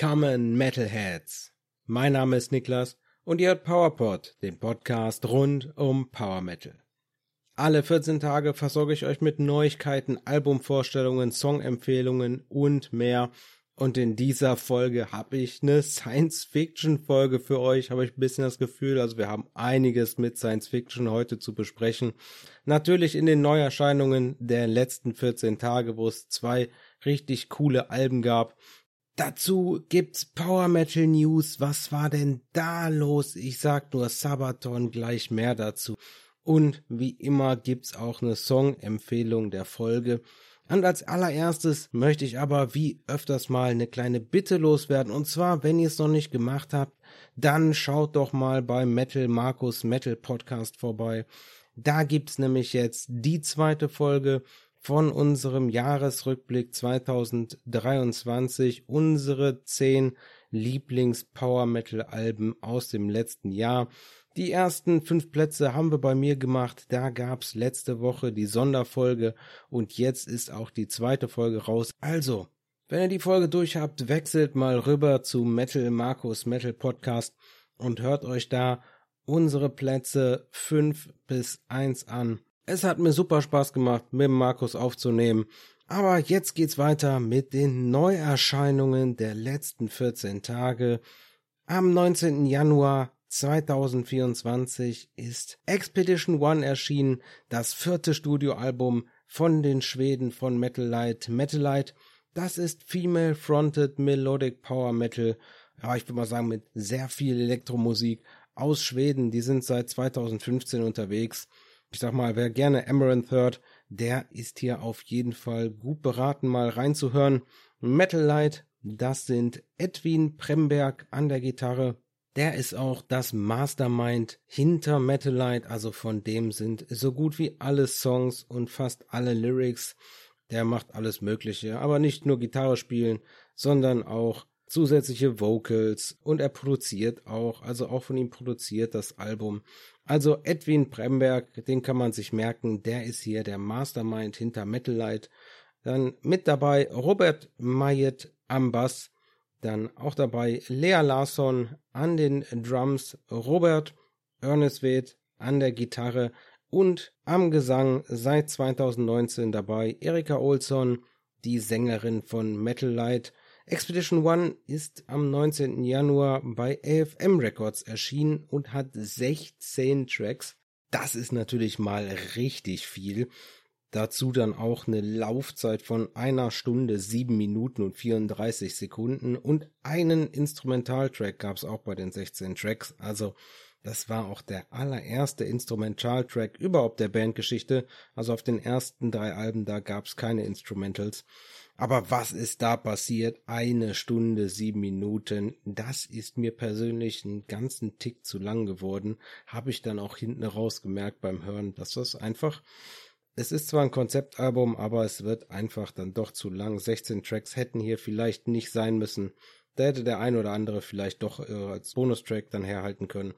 Willkommen Metalheads. Mein Name ist Niklas und ihr hört PowerPod, den Podcast rund um Power Metal. Alle 14 Tage versorge ich euch mit Neuigkeiten, Albumvorstellungen, Songempfehlungen und mehr. Und in dieser Folge habe ich eine Science-Fiction-Folge für euch, habe ich ein bisschen das Gefühl. Also wir haben einiges mit Science-Fiction heute zu besprechen. Natürlich in den Neuerscheinungen der letzten 14 Tage, wo es zwei richtig coole Alben gab. Dazu gibt's Power Metal News. Was war denn da los? Ich sag nur Sabaton, gleich mehr dazu. Und wie immer gibt's auch eine Song-Empfehlung der Folge. Und als allererstes möchte ich aber wie öfters mal eine kleine Bitte loswerden. Und zwar, wenn ihr es noch nicht gemacht habt, dann schaut doch mal bei Metal Markus Metal Podcast vorbei. Da gibt's nämlich jetzt die zweite Folge von unserem Jahresrückblick 2023, unsere zehn Lieblings-Power Metal Alben aus dem letzten Jahr. Die ersten fünf Plätze haben wir bei mir gemacht. Da gab's letzte Woche die Sonderfolge und jetzt ist auch die zweite Folge raus. Also, wenn ihr die Folge durch habt, wechselt mal rüber zu Metal Markus Metal Podcast und hört euch da unsere Plätze fünf bis eins an. Es hat mir super Spaß gemacht, mit Markus aufzunehmen. Aber jetzt geht's weiter mit den Neuerscheinungen der letzten 14 Tage. Am 19. Januar 2024 ist Expedition One erschienen, das vierte Studioalbum von den Schweden von Metal Light. Metal Light, das ist Female Fronted Melodic Power Metal. Ja, ich würde mal sagen, mit sehr viel Elektromusik aus Schweden. Die sind seit 2015 unterwegs. Ich sag mal, wer gerne Amaranth hört, der ist hier auf jeden Fall gut beraten, mal reinzuhören. Metal Light, das sind Edwin Premberg an der Gitarre, der ist auch das Mastermind hinter Metalite, also von dem sind so gut wie alle Songs und fast alle Lyrics. Der macht alles Mögliche, aber nicht nur Gitarre spielen, sondern auch zusätzliche Vocals und er produziert auch, also auch von ihm produziert das Album. Also Edwin Bremberg, den kann man sich merken, der ist hier der Mastermind hinter Metalite. Dann mit dabei Robert Mayet am Bass, dann auch dabei Lea Larsson an den Drums, Robert Ernestwed an der Gitarre und am Gesang seit 2019 dabei Erika Olsson, die Sängerin von Metal Light. Expedition One ist am 19. Januar bei AFM Records erschienen und hat 16 Tracks. Das ist natürlich mal richtig viel. Dazu dann auch eine Laufzeit von einer Stunde, sieben Minuten und 34 Sekunden und einen Instrumentaltrack gab es auch bei den 16 Tracks. Also das war auch der allererste Instrumentaltrack überhaupt der Bandgeschichte. Also auf den ersten drei Alben, da gab es keine Instrumentals. Aber was ist da passiert? Eine Stunde, sieben Minuten. Das ist mir persönlich einen ganzen Tick zu lang geworden. Habe ich dann auch hinten raus gemerkt beim Hören, dass das einfach es ist zwar ein Konzeptalbum, aber es wird einfach dann doch zu lang. 16 Tracks hätten hier vielleicht nicht sein müssen. Da hätte der ein oder andere vielleicht doch äh, als Bonustrack dann herhalten können.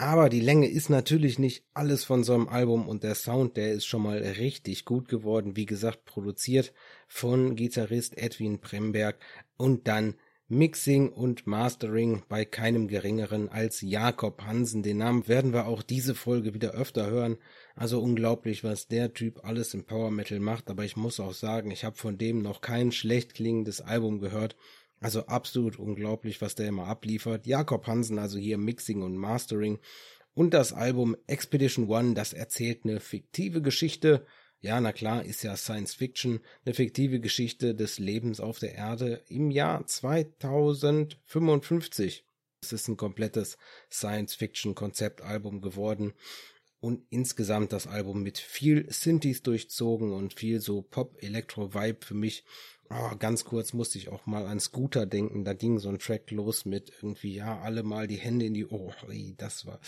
Aber die Länge ist natürlich nicht alles von so einem Album und der Sound, der ist schon mal richtig gut geworden. Wie gesagt, produziert von Gitarrist Edwin Bremberg und dann Mixing und Mastering bei keinem geringeren als Jakob Hansen. Den Namen werden wir auch diese Folge wieder öfter hören. Also unglaublich, was der Typ alles im Power Metal macht. Aber ich muss auch sagen, ich habe von dem noch kein schlecht klingendes Album gehört. Also absolut unglaublich, was der immer abliefert. Jakob Hansen, also hier Mixing und Mastering. Und das Album Expedition One, das erzählt eine fiktive Geschichte ja, na klar, ist ja Science Fiction eine fiktive Geschichte des Lebens auf der Erde im Jahr 2055. Es ist ein komplettes Science Fiction Konzeptalbum geworden und insgesamt das Album mit viel Synthes durchzogen und viel so Pop-Elektro-Vibe für mich. Oh, ganz kurz musste ich auch mal an Scooter denken. Da ging so ein Track los mit irgendwie, ja, alle mal die Hände in die, oh, das war,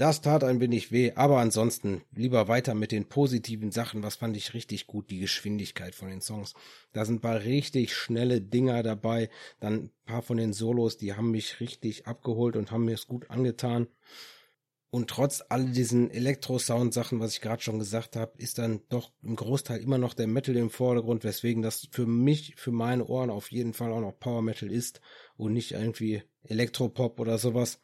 das tat ein wenig weh, aber ansonsten lieber weiter mit den positiven Sachen. Was fand ich richtig gut? Die Geschwindigkeit von den Songs. Da sind ein paar richtig schnelle Dinger dabei. Dann ein paar von den Solos, die haben mich richtig abgeholt und haben mir es gut angetan. Und trotz all diesen Elektro-Sound-Sachen, was ich gerade schon gesagt habe, ist dann doch im Großteil immer noch der Metal im Vordergrund, weswegen das für mich, für meine Ohren auf jeden Fall auch noch Power Metal ist und nicht irgendwie Elektropop oder sowas.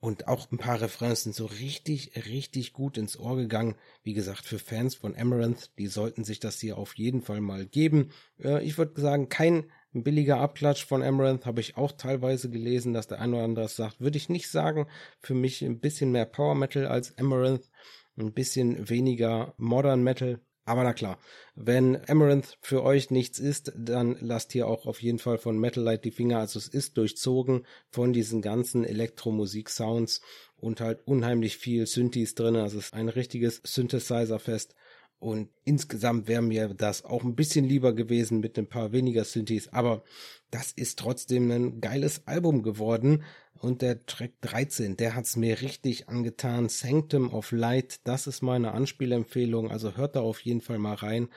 Und auch ein paar Refrains sind so richtig, richtig gut ins Ohr gegangen. Wie gesagt, für Fans von Amaranth, die sollten sich das hier auf jeden Fall mal geben. Äh, ich würde sagen, kein billiger Abklatsch von Amaranth habe ich auch teilweise gelesen, dass der ein oder andere sagt. Würde ich nicht sagen. Für mich ein bisschen mehr Power Metal als Amaranth. Ein bisschen weniger Modern Metal. Aber na klar, wenn Amaranth für euch nichts ist, dann lasst hier auch auf jeden Fall von Metal Light die Finger. Also es ist durchzogen von diesen ganzen Elektromusik-Sounds und halt unheimlich viel Synthes drin. Also es ist ein richtiges Synthesizer-Fest. Und insgesamt wäre mir das auch ein bisschen lieber gewesen mit ein paar weniger Synthes. Aber das ist trotzdem ein geiles Album geworden. Und der Track 13, der hat's mir richtig angetan. Sanctum of Light, das ist meine Anspielempfehlung. Also hört da auf jeden Fall mal rein.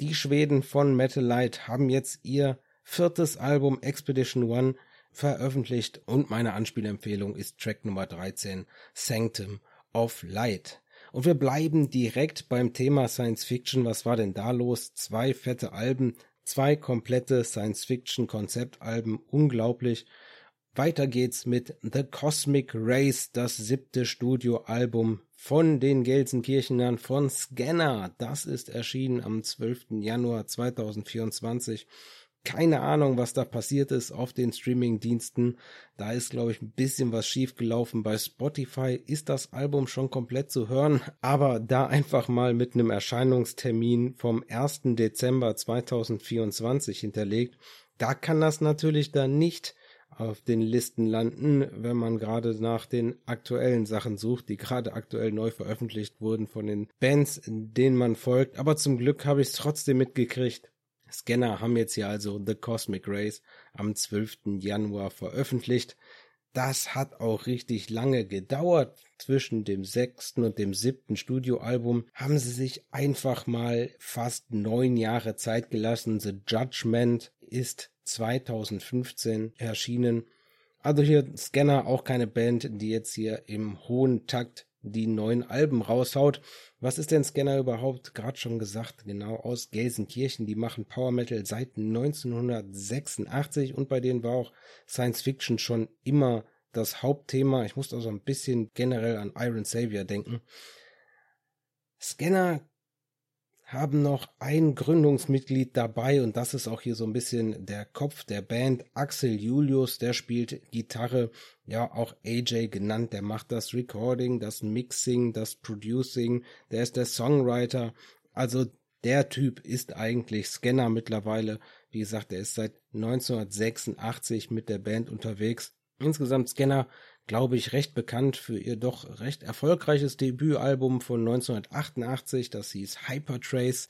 Die Schweden von Metal Light haben jetzt ihr viertes Album Expedition One veröffentlicht und meine Anspielempfehlung ist Track Nummer 13, Sanctum of Light. Und wir bleiben direkt beim Thema Science Fiction. Was war denn da los? Zwei fette Alben, zwei komplette Science Fiction Konzeptalben, unglaublich. Weiter geht's mit The Cosmic Race, das siebte Studioalbum von den Gelsenkirchenern von Scanner. Das ist erschienen am 12. Januar 2024. Keine Ahnung, was da passiert ist auf den Streaming-Diensten. Da ist, glaube ich, ein bisschen was schief gelaufen. Bei Spotify ist das Album schon komplett zu hören, aber da einfach mal mit einem Erscheinungstermin vom 1. Dezember 2024 hinterlegt. Da kann das natürlich dann nicht auf den Listen landen, wenn man gerade nach den aktuellen Sachen sucht, die gerade aktuell neu veröffentlicht wurden von den Bands, denen man folgt. Aber zum Glück habe ich es trotzdem mitgekriegt. Scanner haben jetzt hier also The Cosmic Rays am 12. Januar veröffentlicht. Das hat auch richtig lange gedauert. Zwischen dem sechsten und dem siebten Studioalbum haben sie sich einfach mal fast neun Jahre Zeit gelassen. The Judgment ist 2015 erschienen. Also hier Scanner auch keine Band, die jetzt hier im hohen Takt die neuen Alben raushaut. Was ist denn Scanner überhaupt? Gerade schon gesagt, genau aus Gelsenkirchen. Die machen Power Metal seit 1986 und bei denen war auch Science Fiction schon immer das Hauptthema. Ich muss also ein bisschen generell an Iron Savior denken. Scanner haben noch ein Gründungsmitglied dabei und das ist auch hier so ein bisschen der Kopf der Band, Axel Julius, der spielt Gitarre, ja auch AJ genannt, der macht das Recording, das Mixing, das Producing, der ist der Songwriter, also der Typ ist eigentlich Scanner mittlerweile, wie gesagt, er ist seit 1986 mit der Band unterwegs. Insgesamt Scanner glaube ich, recht bekannt für ihr doch recht erfolgreiches Debütalbum von 1988, das hieß Hypertrace.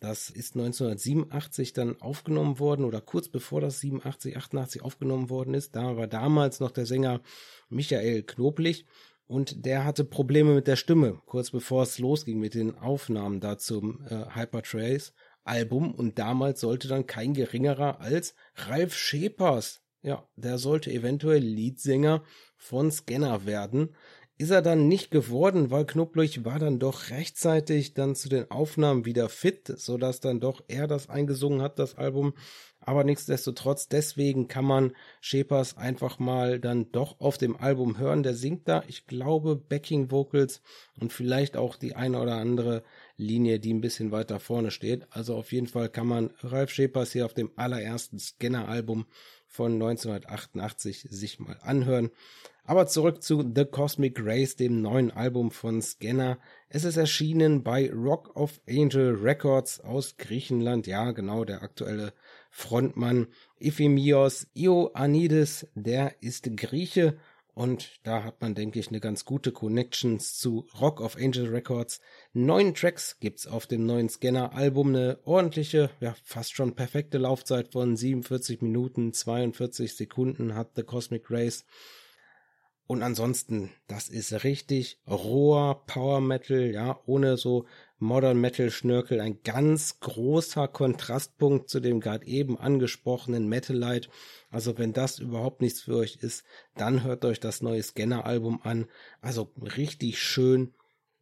Das ist 1987 dann aufgenommen worden oder kurz bevor das 87, 88 aufgenommen worden ist. Da war damals noch der Sänger Michael Knoblich und der hatte Probleme mit der Stimme, kurz bevor es losging mit den Aufnahmen da zum äh, Hypertrace Album und damals sollte dann kein geringerer als Ralf Schepers ja, der sollte eventuell Leadsänger von Scanner werden. Ist er dann nicht geworden, weil Knoblich war dann doch rechtzeitig dann zu den Aufnahmen wieder fit, sodass dann doch er das eingesungen hat, das Album. Aber nichtsdestotrotz, deswegen kann man Shepers einfach mal dann doch auf dem Album hören. Der singt da, ich glaube, Backing Vocals und vielleicht auch die eine oder andere Linie, die ein bisschen weiter vorne steht. Also auf jeden Fall kann man Ralf Shepers hier auf dem allerersten Scanner-Album von 1988 sich mal anhören. Aber zurück zu The Cosmic Race, dem neuen Album von Scanner. Es ist erschienen bei Rock of Angel Records aus Griechenland. Ja, genau, der aktuelle Frontmann Ephemios Ioannidis, der ist Grieche und da hat man, denke ich, eine ganz gute Connections zu Rock of Angel Records. Neun Tracks gibt's auf dem neuen Scanner-Album. Eine ordentliche, ja, fast schon perfekte Laufzeit von 47 Minuten, 42 Sekunden hat The Cosmic Race. Und ansonsten, das ist richtig roher Power Metal, ja, ohne so Modern Metal Schnörkel, ein ganz großer Kontrastpunkt zu dem gerade eben angesprochenen Metalite. Also wenn das überhaupt nichts für euch ist, dann hört euch das neue Scanner-Album an. Also richtig schön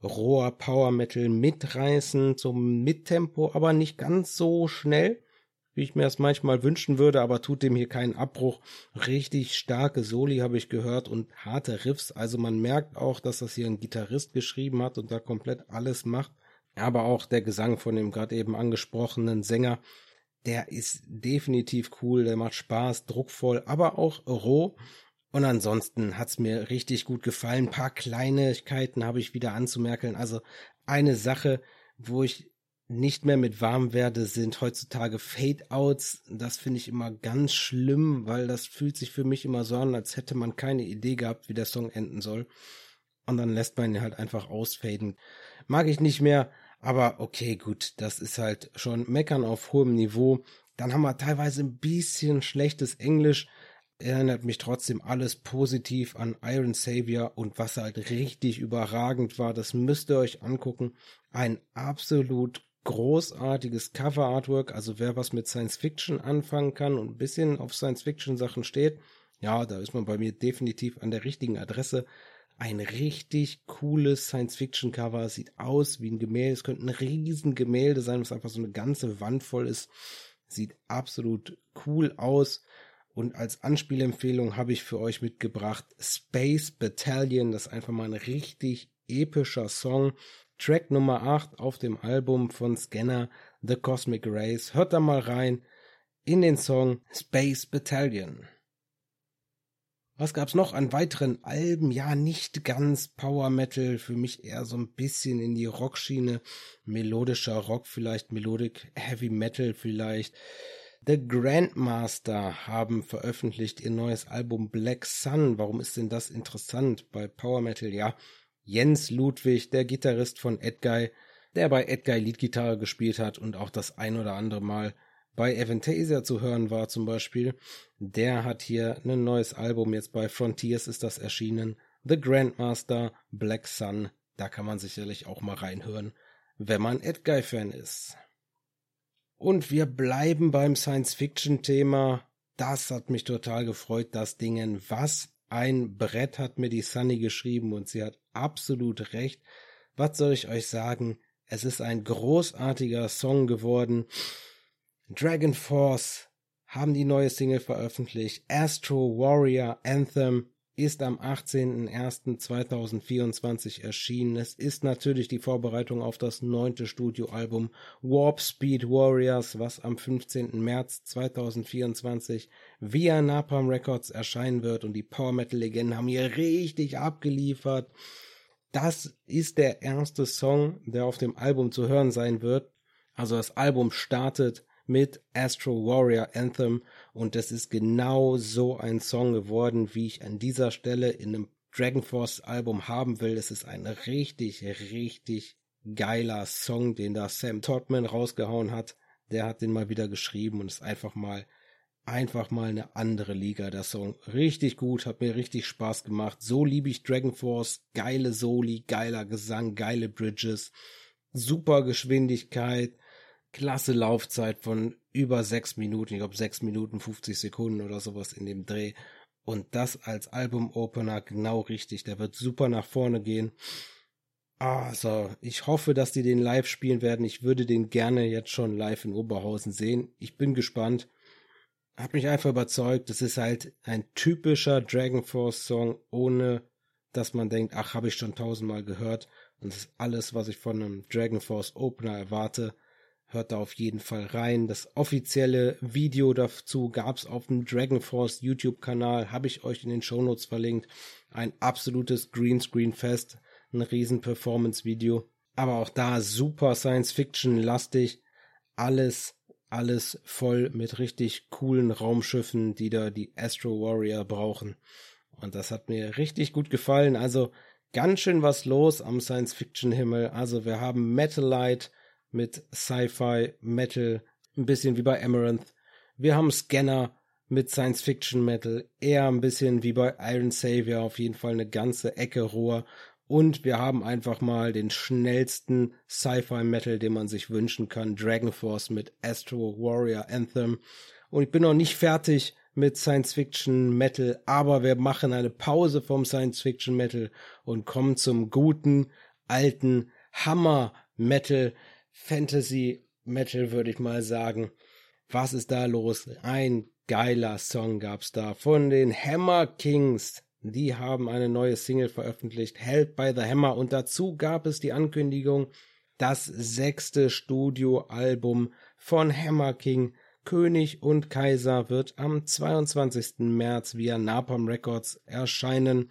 roher Power Metal mitreißen, zum Mittempo, aber nicht ganz so schnell wie ich mir das manchmal wünschen würde, aber tut dem hier keinen Abbruch. Richtig starke Soli habe ich gehört und harte Riffs. Also man merkt auch, dass das hier ein Gitarrist geschrieben hat und da komplett alles macht. Aber auch der Gesang von dem gerade eben angesprochenen Sänger, der ist definitiv cool, der macht Spaß, druckvoll, aber auch roh. Und ansonsten hat's mir richtig gut gefallen. Ein paar Kleinigkeiten habe ich wieder anzumerkeln. Also eine Sache, wo ich nicht mehr mit warm werde, sind heutzutage Fade-Outs. Das finde ich immer ganz schlimm, weil das fühlt sich für mich immer so an, als hätte man keine Idee gehabt, wie der Song enden soll. Und dann lässt man ihn halt einfach ausfaden. Mag ich nicht mehr, aber okay, gut, das ist halt schon Meckern auf hohem Niveau. Dann haben wir teilweise ein bisschen schlechtes Englisch. Erinnert mich trotzdem alles positiv an Iron Savior und was halt richtig überragend war, das müsst ihr euch angucken. Ein absolut großartiges Cover-Artwork. Also wer was mit Science-Fiction anfangen kann und ein bisschen auf Science-Fiction-Sachen steht, ja, da ist man bei mir definitiv an der richtigen Adresse. Ein richtig cooles Science-Fiction-Cover. Sieht aus wie ein Gemälde. Es könnte ein riesen Gemälde sein, was einfach so eine ganze Wand voll ist. Sieht absolut cool aus. Und als Anspielempfehlung habe ich für euch mitgebracht Space Battalion. Das ist einfach mal ein richtig epischer Song. Track Nummer 8 auf dem Album von Scanner The Cosmic Rays. Hört da mal rein in den Song Space Battalion. Was gab's noch an weiteren Alben? Ja, nicht ganz Power Metal, für mich eher so ein bisschen in die Rockschiene, melodischer Rock vielleicht, Melodic Heavy Metal vielleicht. The Grandmaster haben veröffentlicht ihr neues Album Black Sun. Warum ist denn das interessant bei Power Metal? Ja, Jens Ludwig, der Gitarrist von Edguy, der bei Edguy Leadgitarre gespielt hat und auch das ein oder andere Mal bei Aventasia zu hören war zum Beispiel, der hat hier ein neues Album, jetzt bei Frontiers ist das erschienen, The Grandmaster, Black Sun, da kann man sicherlich auch mal reinhören, wenn man Edguy-Fan ist. Und wir bleiben beim Science-Fiction-Thema. Das hat mich total gefreut, das Dingen. Was ein Brett hat mir die Sunny geschrieben und sie hat absolut recht. Was soll ich euch sagen? Es ist ein großartiger Song geworden. Dragon Force haben die neue Single veröffentlicht. Astro Warrior Anthem ist am 18.01.2024 erschienen. Es ist natürlich die Vorbereitung auf das neunte Studioalbum Warp Speed Warriors, was am 15. März 2024 via Napalm Records erscheinen wird und die Power Metal Legenden haben hier richtig abgeliefert. Das ist der erste Song, der auf dem Album zu hören sein wird. Also das Album startet mit Astro Warrior Anthem und das ist genau so ein Song geworden, wie ich an dieser Stelle in einem Dragon Force Album haben will. Es ist ein richtig, richtig geiler Song, den da Sam Todman rausgehauen hat. Der hat den mal wieder geschrieben und ist einfach mal einfach mal eine andere Liga, der Song. Richtig gut, hat mir richtig Spaß gemacht. So liebe ich Dragon Force. Geile Soli, geiler Gesang, geile Bridges, super Geschwindigkeit, klasse Laufzeit von über sechs Minuten, ich glaube sechs Minuten 50 Sekunden oder sowas in dem Dreh. Und das als Album-Opener genau richtig. Der wird super nach vorne gehen. Also, ich hoffe, dass die den live spielen werden. Ich würde den gerne jetzt schon live in Oberhausen sehen. Ich bin gespannt. Hat mich einfach überzeugt. Das ist halt ein typischer Dragon Force Song, ohne dass man denkt, ach, habe ich schon tausendmal gehört. Und das ist alles, was ich von einem Dragon Force Opener erwarte. Hört da auf jeden Fall rein. Das offizielle Video dazu gab's auf dem Dragon Force YouTube-Kanal. Habe ich euch in den Shownotes verlinkt. Ein absolutes Greenscreen-Fest. Ein riesen Performance-Video. Aber auch da super Science-Fiction-lastig. Alles, alles voll mit richtig coolen Raumschiffen, die da die Astro Warrior brauchen. Und das hat mir richtig gut gefallen. Also ganz schön was los am Science-Fiction-Himmel. Also wir haben Metalite, mit Sci-Fi, Metal, ein bisschen wie bei Amaranth. Wir haben Scanner mit Science-Fiction Metal, eher ein bisschen wie bei Iron Savior, auf jeden Fall eine ganze Ecke roher. Und wir haben einfach mal den schnellsten Sci-Fi-Metal, den man sich wünschen kann. Dragon Force mit Astro Warrior Anthem. Und ich bin noch nicht fertig mit Science Fiction Metal, aber wir machen eine Pause vom Science Fiction Metal und kommen zum guten, alten Hammer Metal, Fantasy Metal würde ich mal sagen. Was ist da los? Ein geiler Song gab's da von den Hammer Kings. Die haben eine neue Single veröffentlicht, Held by the Hammer, und dazu gab es die Ankündigung, das sechste Studioalbum von Hammer King König und Kaiser wird am 22. März via Napalm Records erscheinen.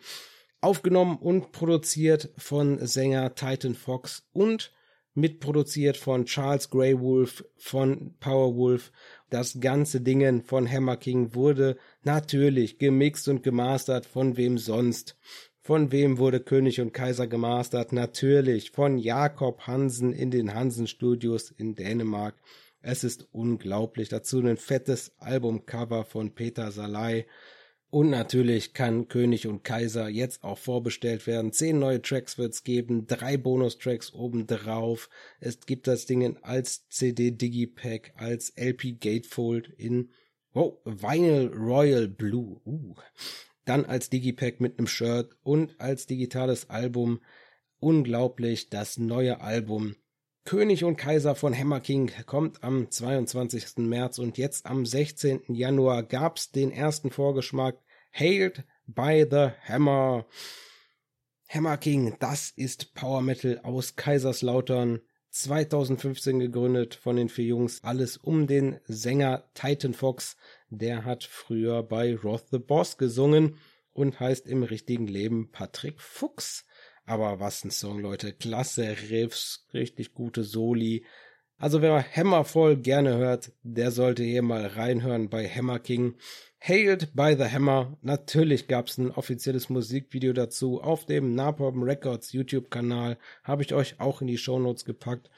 Aufgenommen und produziert von Sänger Titan Fox und mitproduziert von Charles Grey Wolf von Powerwolf. Das ganze Dingen von Hammer King wurde natürlich gemixt und gemastert von wem sonst. Von wem wurde König und Kaiser gemastert? Natürlich von Jakob Hansen in den Hansen Studios in Dänemark. Es ist unglaublich. Dazu ein fettes Albumcover von Peter Salai. Und natürlich kann König und Kaiser jetzt auch vorbestellt werden. Zehn neue Tracks wird es geben, drei Bonustracks obendrauf. Es gibt das Ding als CD Digipack, als LP Gatefold in oh, Vinyl Royal Blue. Uh. Dann als Digipack mit einem Shirt und als digitales Album. Unglaublich, das neue Album König und Kaiser von Hammer King kommt am 22. März und jetzt am 16. Januar gab's den ersten Vorgeschmack. Hailed by the Hammer. Hammer King, das ist Power Metal aus Kaiserslautern. 2015 gegründet von den vier Jungs. Alles um den Sänger Titan Fox. Der hat früher bei Roth the Boss gesungen und heißt im richtigen Leben Patrick Fuchs. Aber was ein Song, Leute. Klasse Riffs, richtig gute Soli. Also wer Hammervoll gerne hört, der sollte hier mal reinhören bei Hammer King. Hailed by the Hammer. Natürlich gab's ein offizielles Musikvideo dazu auf dem Napalm Records YouTube-Kanal. Habe ich euch auch in die Shownotes gepackt.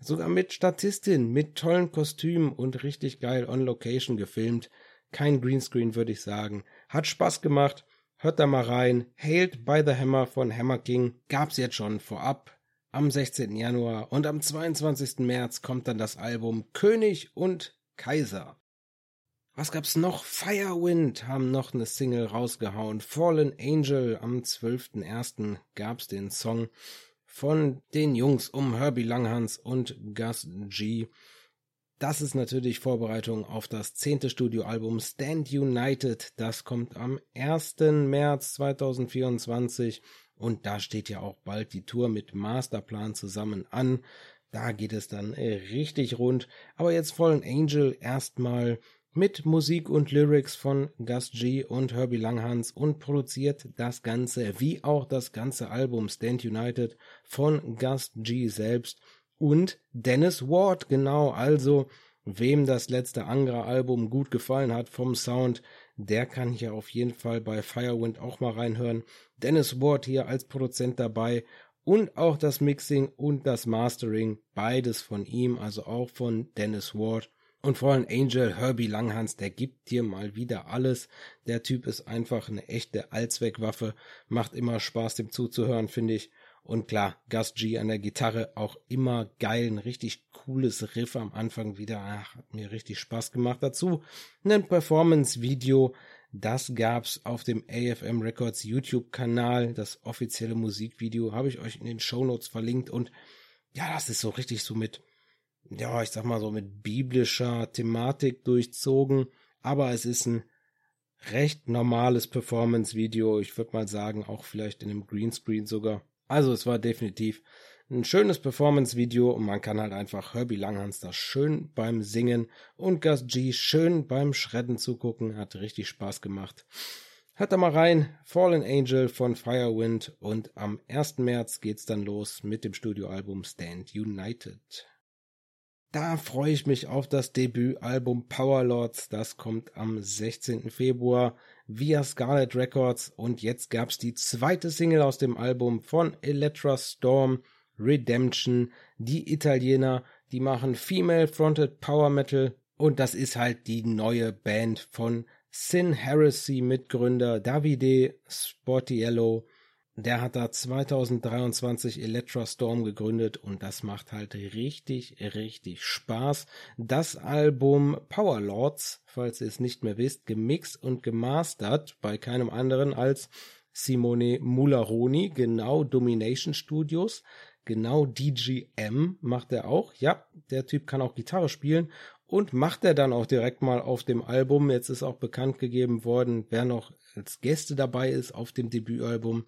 Sogar mit Statistin, mit tollen Kostümen und richtig geil on Location gefilmt. Kein Greenscreen, würde ich sagen. Hat Spaß gemacht. Hört da mal rein. Hailed by the Hammer von Hammer King gab's jetzt schon vorab am 16. Januar und am 22. März kommt dann das Album König und Kaiser. Was gab's noch? Firewind haben noch eine Single rausgehauen. Fallen Angel am 12.01. gab's den Song von den Jungs um Herbie Langhans und Gus G. Das ist natürlich Vorbereitung auf das zehnte Studioalbum Stand United. Das kommt am 1. März 2024 und da steht ja auch bald die Tour mit Masterplan zusammen an. Da geht es dann richtig rund. Aber jetzt Fallen Angel erstmal mit Musik und Lyrics von Gus G und Herbie Langhans und produziert das Ganze wie auch das ganze Album Stand United von Gus G selbst und Dennis Ward, genau, also wem das letzte Angra-Album gut gefallen hat vom Sound, der kann hier auf jeden Fall bei Firewind auch mal reinhören. Dennis Ward hier als Produzent dabei und auch das Mixing und das Mastering, beides von ihm, also auch von Dennis Ward. Und vor allem Angel Herbie Langhans, der gibt dir mal wieder alles. Der Typ ist einfach eine echte Allzweckwaffe, macht immer Spaß dem zuzuhören, finde ich. Und klar, Gus G an der Gitarre auch immer geil, ein richtig cooles Riff am Anfang wieder. Ach, hat mir richtig Spaß gemacht. Dazu ein Performance-Video. Das gab's auf dem AFM Records YouTube-Kanal. Das offizielle Musikvideo habe ich euch in den Show Notes verlinkt. Und ja, das ist so richtig so mit, ja, ich sag mal so mit biblischer Thematik durchzogen. Aber es ist ein recht normales Performance-Video. Ich würde mal sagen, auch vielleicht in einem Greenscreen sogar. Also es war definitiv ein schönes Performance-Video und man kann halt einfach Herbie Langhans da schön beim Singen und Gus G schön beim Schredden zugucken. Hat richtig Spaß gemacht. Hört da mal rein, Fallen Angel von Firewind und am 1. März geht's dann los mit dem Studioalbum Stand United. Da freue ich mich auf das Debütalbum Powerlords. Das kommt am 16. Februar via Scarlet Records. Und jetzt gab's die zweite Single aus dem Album von Electra Storm, Redemption. Die Italiener, die machen Female Fronted Power Metal. Und das ist halt die neue Band von Sin Heresy Mitgründer Davide Sportiello der hat da 2023 Electra Storm gegründet und das macht halt richtig, richtig Spaß. Das Album Power Lords, falls ihr es nicht mehr wisst, gemixt und gemastert bei keinem anderen als Simone Mularoni, genau Domination Studios, genau DGM macht er auch. Ja, der Typ kann auch Gitarre spielen und macht er dann auch direkt mal auf dem Album. Jetzt ist auch bekannt gegeben worden, wer noch als Gäste dabei ist auf dem Debütalbum.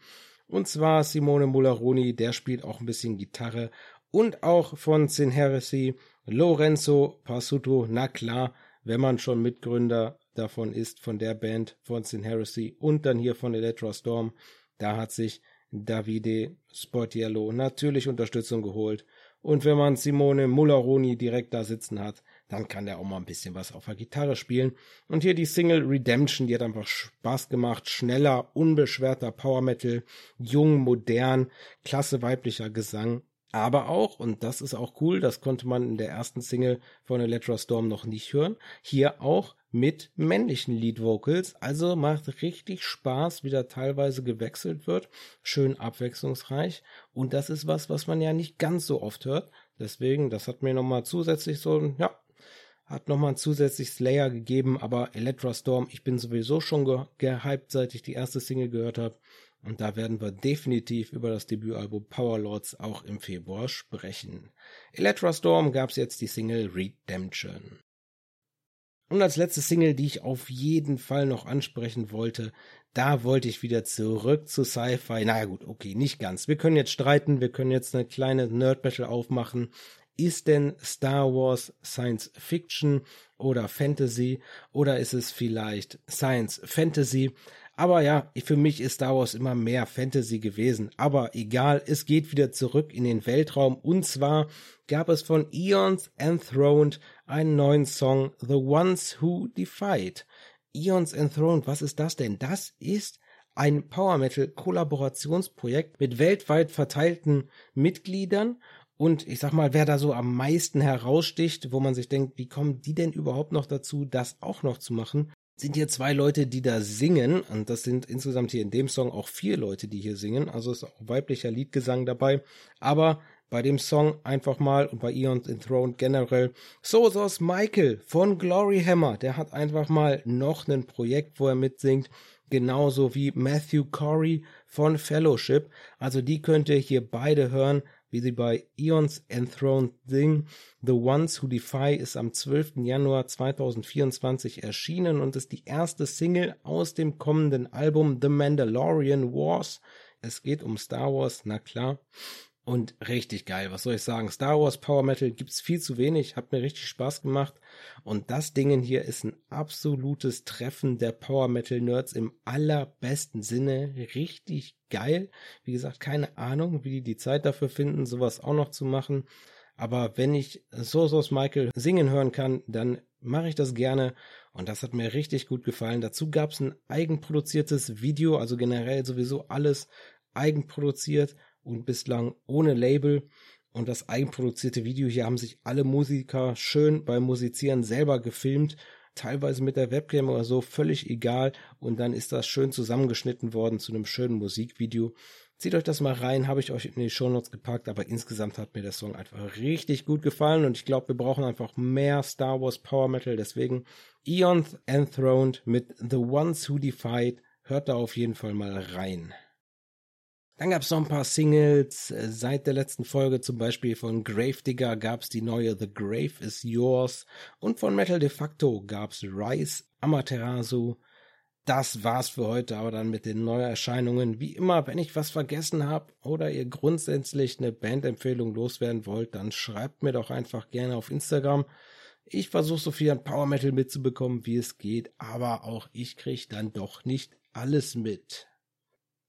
Und zwar Simone Mularoni, der spielt auch ein bisschen Gitarre. Und auch von Sin Heresy, Lorenzo Pasuto, na klar, wenn man schon Mitgründer davon ist, von der Band von Sin Heresy und dann hier von Electra Storm, da hat sich Davide Sportiello natürlich Unterstützung geholt. Und wenn man Simone Mularoni direkt da sitzen hat, dann kann der auch mal ein bisschen was auf der Gitarre spielen. Und hier die Single Redemption, die hat einfach Spaß gemacht. Schneller, unbeschwerter Power Metal, jung, modern, klasse weiblicher Gesang. Aber auch, und das ist auch cool, das konnte man in der ersten Single von Electra Storm noch nicht hören, hier auch mit männlichen Lead Vocals. Also macht richtig Spaß, wie da teilweise gewechselt wird. Schön abwechslungsreich. Und das ist was, was man ja nicht ganz so oft hört. Deswegen, das hat mir nochmal zusätzlich so, ja, hat nochmal ein zusätzliches Layer gegeben, aber Electra Storm, ich bin sowieso schon ge gehypt, seit ich die erste Single gehört habe. Und da werden wir definitiv über das Debütalbum Power Lords auch im Februar sprechen. Electra Storm gab's jetzt die Single Redemption. Und als letzte Single, die ich auf jeden Fall noch ansprechen wollte, da wollte ich wieder zurück zu Sci-Fi. Naja gut, okay, nicht ganz. Wir können jetzt streiten, wir können jetzt eine kleine Nerd-Battle aufmachen ist denn Star Wars Science Fiction oder Fantasy oder ist es vielleicht Science Fantasy? Aber ja, für mich ist Star Wars immer mehr Fantasy gewesen. Aber egal, es geht wieder zurück in den Weltraum. Und zwar gab es von Eons Enthroned einen neuen Song, The Ones Who Defied. Eons Enthroned, was ist das denn? Das ist ein Power Metal Kollaborationsprojekt mit weltweit verteilten Mitgliedern und ich sag mal, wer da so am meisten heraussticht, wo man sich denkt, wie kommen die denn überhaupt noch dazu, das auch noch zu machen, sind hier zwei Leute, die da singen. Und das sind insgesamt hier in dem Song auch vier Leute, die hier singen. Also ist auch weiblicher Liedgesang dabei. Aber bei dem Song einfach mal und bei Eons Enthroned generell. Sosos Michael von Glory Hammer, der hat einfach mal noch ein Projekt, wo er mitsingt. Genauso wie Matthew Corey von Fellowship. Also die könnt ihr hier beide hören wie sie bei Eons Enthroned singen. The Ones Who Defy ist am 12. Januar 2024 erschienen und ist die erste Single aus dem kommenden Album The Mandalorian Wars. Es geht um Star Wars, na klar und richtig geil. Was soll ich sagen? Star Wars Power Metal gibt's viel zu wenig, hat mir richtig Spaß gemacht und das Ding hier ist ein absolutes Treffen der Power Metal Nerds im allerbesten Sinne, richtig geil. Wie gesagt, keine Ahnung, wie die die Zeit dafür finden, sowas auch noch zu machen, aber wenn ich Sosos Michael singen hören kann, dann mache ich das gerne und das hat mir richtig gut gefallen. Dazu gab's ein eigenproduziertes Video, also generell sowieso alles eigenproduziert und bislang ohne Label. Und das eigenproduzierte Video hier haben sich alle Musiker schön beim Musizieren selber gefilmt, teilweise mit der Webcam oder so, völlig egal. Und dann ist das schön zusammengeschnitten worden zu einem schönen Musikvideo. Zieht euch das mal rein, habe ich euch in die Shownotes gepackt, aber insgesamt hat mir der Song einfach richtig gut gefallen und ich glaube, wir brauchen einfach mehr Star Wars Power Metal, deswegen Eons Enthroned mit The Ones Who Defied, hört da auf jeden Fall mal rein. Dann gab es noch ein paar Singles. Äh, seit der letzten Folge zum Beispiel von Gravedigger gab es die neue The Grave is Yours und von Metal de facto gab es Rise Amaterasu. Das war's für heute, aber dann mit den Neuerscheinungen. Wie immer, wenn ich was vergessen habe oder ihr grundsätzlich eine Bandempfehlung loswerden wollt, dann schreibt mir doch einfach gerne auf Instagram. Ich versuche so viel an Power Metal mitzubekommen, wie es geht, aber auch ich kriege dann doch nicht alles mit.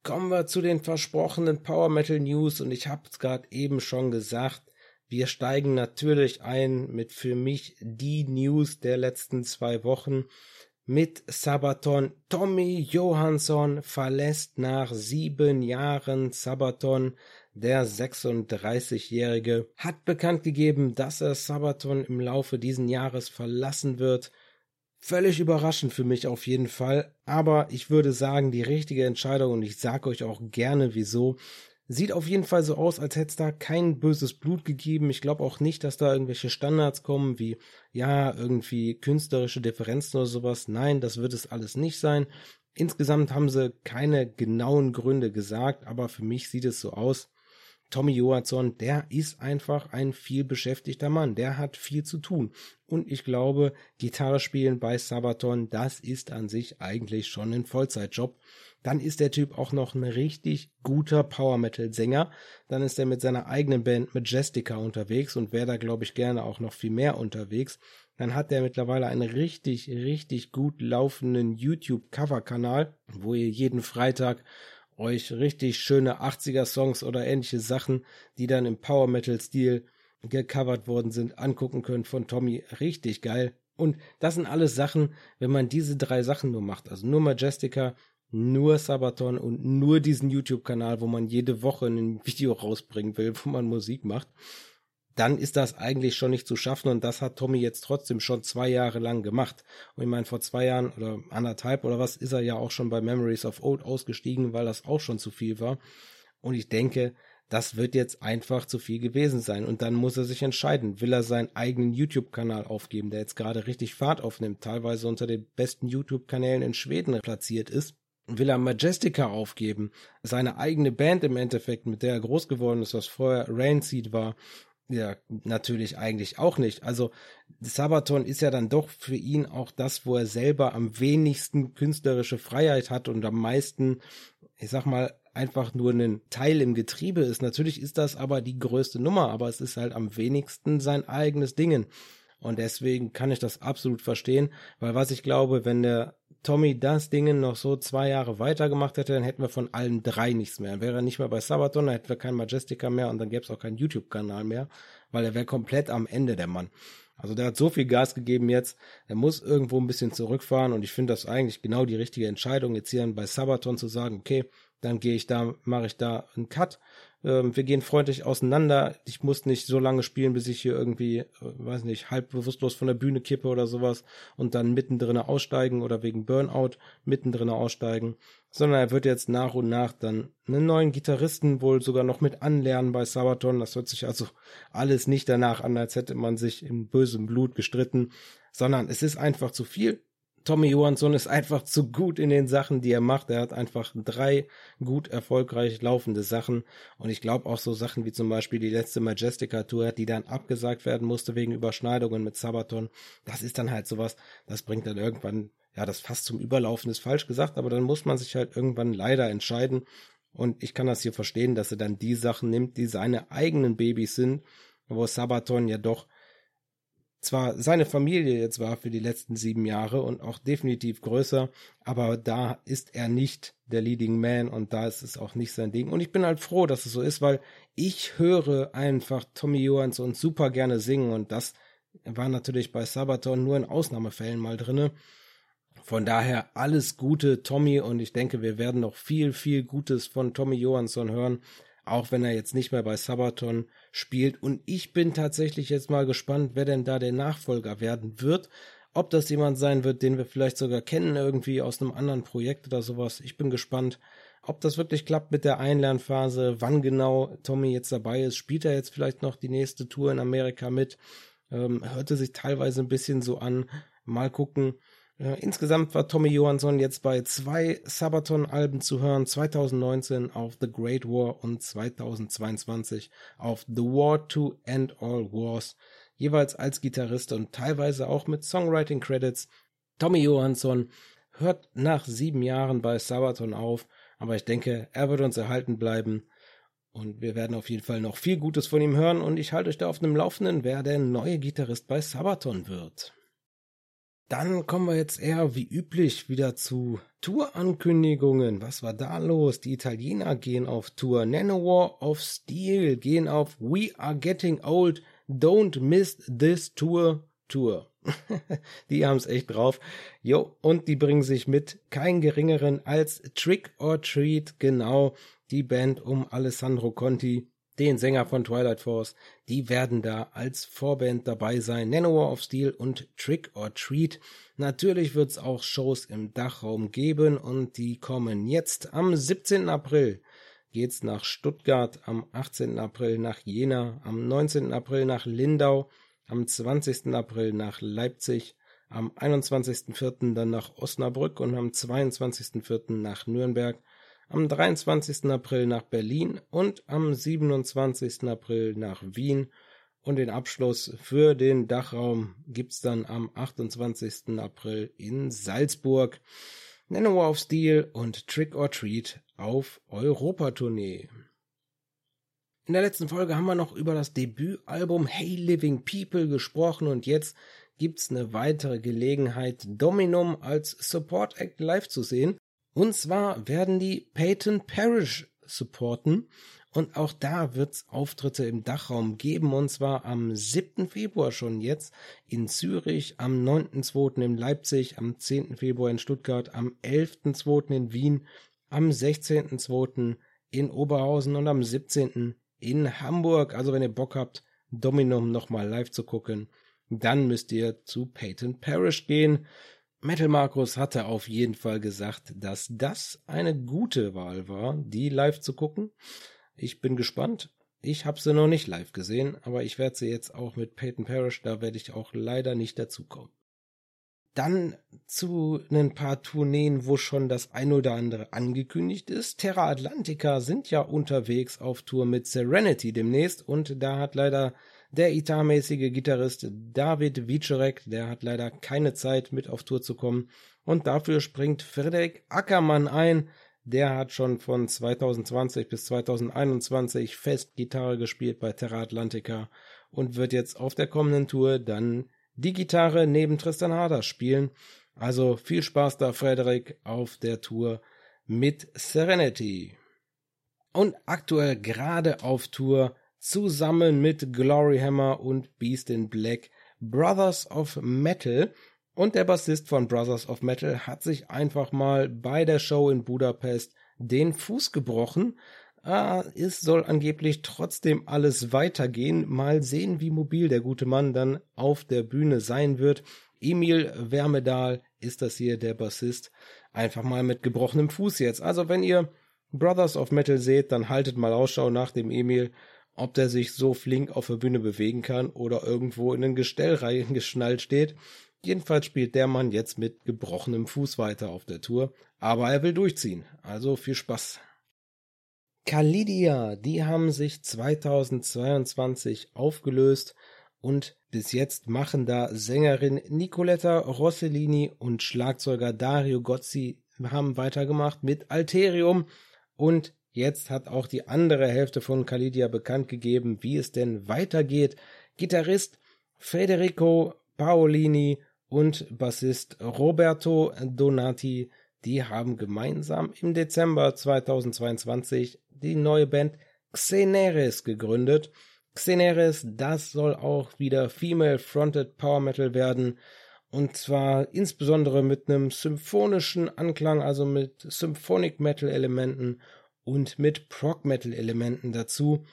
Kommen wir zu den versprochenen Power Metal News und ich habe es gerade eben schon gesagt, wir steigen natürlich ein mit für mich die News der letzten zwei Wochen mit Sabaton. Tommy Johansson verlässt nach sieben Jahren Sabaton. Der 36-Jährige hat bekannt gegeben, dass er Sabaton im Laufe diesen Jahres verlassen wird Völlig überraschend für mich auf jeden Fall, aber ich würde sagen, die richtige Entscheidung und ich sage euch auch gerne wieso. Sieht auf jeden Fall so aus, als hätte es da kein böses Blut gegeben. Ich glaube auch nicht, dass da irgendwelche Standards kommen, wie ja, irgendwie künstlerische Differenzen oder sowas. Nein, das wird es alles nicht sein. Insgesamt haben sie keine genauen Gründe gesagt, aber für mich sieht es so aus, Tommy Johansson, der ist einfach ein viel beschäftigter Mann. Der hat viel zu tun. Und ich glaube, Gitarre spielen bei Sabaton, das ist an sich eigentlich schon ein Vollzeitjob. Dann ist der Typ auch noch ein richtig guter Power Metal Sänger. Dann ist er mit seiner eigenen Band Majestica unterwegs und wäre da, glaube ich, gerne auch noch viel mehr unterwegs. Dann hat er mittlerweile einen richtig, richtig gut laufenden YouTube-Cover-Kanal, wo ihr jeden Freitag euch richtig schöne 80er Songs oder ähnliche Sachen, die dann im Power Metal Stil gecovert worden sind, angucken könnt von Tommy. Richtig geil. Und das sind alles Sachen, wenn man diese drei Sachen nur macht, also nur Majestica, nur Sabaton und nur diesen YouTube-Kanal, wo man jede Woche ein Video rausbringen will, wo man Musik macht, dann ist das eigentlich schon nicht zu schaffen und das hat Tommy jetzt trotzdem schon zwei Jahre lang gemacht. Und ich meine, vor zwei Jahren oder anderthalb oder was ist er ja auch schon bei Memories of Old ausgestiegen, weil das auch schon zu viel war. Und ich denke, das wird jetzt einfach zu viel gewesen sein. Und dann muss er sich entscheiden, will er seinen eigenen YouTube-Kanal aufgeben, der jetzt gerade richtig Fahrt aufnimmt, teilweise unter den besten YouTube-Kanälen in Schweden platziert ist. Will er Majestica aufgeben, seine eigene Band im Endeffekt, mit der er groß geworden ist, was vorher Rainseed war, ja, natürlich eigentlich auch nicht. Also Sabaton ist ja dann doch für ihn auch das, wo er selber am wenigsten künstlerische Freiheit hat und am meisten, ich sag mal, einfach nur ein Teil im Getriebe ist. Natürlich ist das aber die größte Nummer, aber es ist halt am wenigsten sein eigenes Dingen. Und deswegen kann ich das absolut verstehen, weil was ich glaube, wenn der Tommy das Ding noch so zwei Jahre weitergemacht hätte, dann hätten wir von allen drei nichts mehr. Dann wäre er nicht mehr bei Sabaton, dann hätten wir keinen Majestica mehr und dann gäbe es auch keinen YouTube-Kanal mehr, weil er wäre komplett am Ende der Mann. Also der hat so viel Gas gegeben jetzt, er muss irgendwo ein bisschen zurückfahren und ich finde das eigentlich genau die richtige Entscheidung, jetzt hier bei Sabaton zu sagen, okay, dann gehe ich da, mache ich da einen Cut. Ähm, wir gehen freundlich auseinander. Ich muss nicht so lange spielen, bis ich hier irgendwie, äh, weiß nicht, halb bewusstlos von der Bühne kippe oder sowas und dann mittendrin aussteigen oder wegen Burnout mittendrin aussteigen, sondern er wird jetzt nach und nach dann einen neuen Gitarristen wohl sogar noch mit anlernen bei Sabaton. Das hört sich also alles nicht danach an, als hätte man sich in bösem Blut gestritten, sondern es ist einfach zu viel Tommy Johansson ist einfach zu gut in den Sachen, die er macht. Er hat einfach drei gut erfolgreich laufende Sachen. Und ich glaube auch so Sachen wie zum Beispiel die letzte Majestica Tour, die dann abgesagt werden musste wegen Überschneidungen mit Sabaton. Das ist dann halt sowas, das bringt dann irgendwann, ja, das fast zum Überlaufen ist falsch gesagt, aber dann muss man sich halt irgendwann leider entscheiden. Und ich kann das hier verstehen, dass er dann die Sachen nimmt, die seine eigenen Babys sind, wo Sabaton ja doch zwar seine Familie jetzt war für die letzten sieben Jahre und auch definitiv größer, aber da ist er nicht der Leading Man und da ist es auch nicht sein Ding. Und ich bin halt froh, dass es so ist, weil ich höre einfach Tommy Johansson super gerne singen und das war natürlich bei Sabaton nur in Ausnahmefällen mal drinne. Von daher alles Gute, Tommy, und ich denke, wir werden noch viel, viel Gutes von Tommy Johansson hören auch wenn er jetzt nicht mehr bei Sabaton spielt. Und ich bin tatsächlich jetzt mal gespannt, wer denn da der Nachfolger werden wird. Ob das jemand sein wird, den wir vielleicht sogar kennen, irgendwie aus einem anderen Projekt oder sowas. Ich bin gespannt, ob das wirklich klappt mit der Einlernphase, wann genau Tommy jetzt dabei ist. Spielt er jetzt vielleicht noch die nächste Tour in Amerika mit? Ähm, hörte sich teilweise ein bisschen so an. Mal gucken. Äh, insgesamt war Tommy Johansson jetzt bei zwei Sabaton-Alben zu hören, 2019 auf The Great War und 2022 auf The War to End All Wars, jeweils als Gitarrist und teilweise auch mit Songwriting-Credits. Tommy Johansson hört nach sieben Jahren bei Sabaton auf, aber ich denke, er wird uns erhalten bleiben. Und wir werden auf jeden Fall noch viel Gutes von ihm hören und ich halte euch da auf dem Laufenden, wer der neue Gitarrist bei Sabaton wird. Dann kommen wir jetzt eher wie üblich wieder zu Tour-Ankündigungen. Was war da los? Die Italiener gehen auf Tour. Nanowar of Steel gehen auf We Are Getting Old. Don't Miss This Tour Tour. die haben es echt drauf. Jo, und die bringen sich mit kein geringeren als Trick or Treat, genau, die Band um Alessandro Conti, den Sänger von Twilight Force. Die werden da als Vorband dabei sein. Nanowar of Steel und Trick or Treat. Natürlich wird es auch Shows im Dachraum geben und die kommen jetzt am 17. April geht's nach Stuttgart, am 18. April nach Jena, am 19. April nach Lindau, am 20. April nach Leipzig, am 21.04. dann nach Osnabrück und am 22.04. nach Nürnberg am 23. April nach Berlin und am 27. April nach Wien. Und den Abschluss für den Dachraum gibt's dann am 28. April in Salzburg. Nanowar of Steel und Trick or Treat auf Europatournee. In der letzten Folge haben wir noch über das Debütalbum Hey Living People gesprochen und jetzt gibt's eine weitere Gelegenheit, Dominum als Support Act live zu sehen. Und zwar werden die Peyton Parish supporten und auch da wird's Auftritte im Dachraum geben und zwar am 7. Februar schon jetzt in Zürich, am 9.2. in Leipzig, am 10. Februar in Stuttgart, am 11.2. in Wien, am 16.2. in Oberhausen und am 17. in Hamburg. Also wenn ihr Bock habt, Dominum nochmal live zu gucken, dann müsst ihr zu Peyton Parish gehen. Metal Markus hatte auf jeden Fall gesagt, dass das eine gute Wahl war, die live zu gucken. Ich bin gespannt. Ich habe sie noch nicht live gesehen, aber ich werde sie jetzt auch mit Peyton Parrish, da werde ich auch leider nicht dazukommen. Dann zu ein paar Tourneen, wo schon das ein oder andere angekündigt ist. Terra Atlantica sind ja unterwegs auf Tour mit Serenity demnächst und da hat leider der etatmäßige Gitarrist David Wiczorek, der hat leider keine Zeit mit auf Tour zu kommen und dafür springt Frederik Ackermann ein. Der hat schon von 2020 bis 2021 fest Gitarre gespielt bei Terra Atlantica und wird jetzt auf der kommenden Tour dann die Gitarre neben Tristan Harder spielen. Also viel Spaß da, Frederik, auf der Tour mit Serenity. Und aktuell gerade auf Tour zusammen mit Gloryhammer und Beast in Black Brothers of Metal. Und der Bassist von Brothers of Metal hat sich einfach mal bei der Show in Budapest den Fuß gebrochen. Ah, es soll angeblich trotzdem alles weitergehen. Mal sehen, wie mobil der gute Mann dann auf der Bühne sein wird. Emil Wärmedal ist das hier, der Bassist. Einfach mal mit gebrochenem Fuß jetzt. Also wenn ihr Brothers of Metal seht, dann haltet mal Ausschau nach dem Emil ob der sich so flink auf der Bühne bewegen kann oder irgendwo in den Gestell reingeschnallt steht. Jedenfalls spielt der Mann jetzt mit gebrochenem Fuß weiter auf der Tour, aber er will durchziehen. Also viel Spaß. Kalidia, die haben sich 2022 aufgelöst und bis jetzt machen da Sängerin Nicoletta Rossellini und Schlagzeuger Dario Gozzi haben weitergemacht mit Alterium und Jetzt hat auch die andere Hälfte von Kalidia bekannt gegeben, wie es denn weitergeht. Gitarrist Federico Paolini und Bassist Roberto Donati, die haben gemeinsam im Dezember 2022 die neue Band Xeneres gegründet. Xeneres, das soll auch wieder Female-Fronted Power Metal werden. Und zwar insbesondere mit einem symphonischen Anklang, also mit Symphonic Metal Elementen und mit Prog-Metal-Elementen dazu.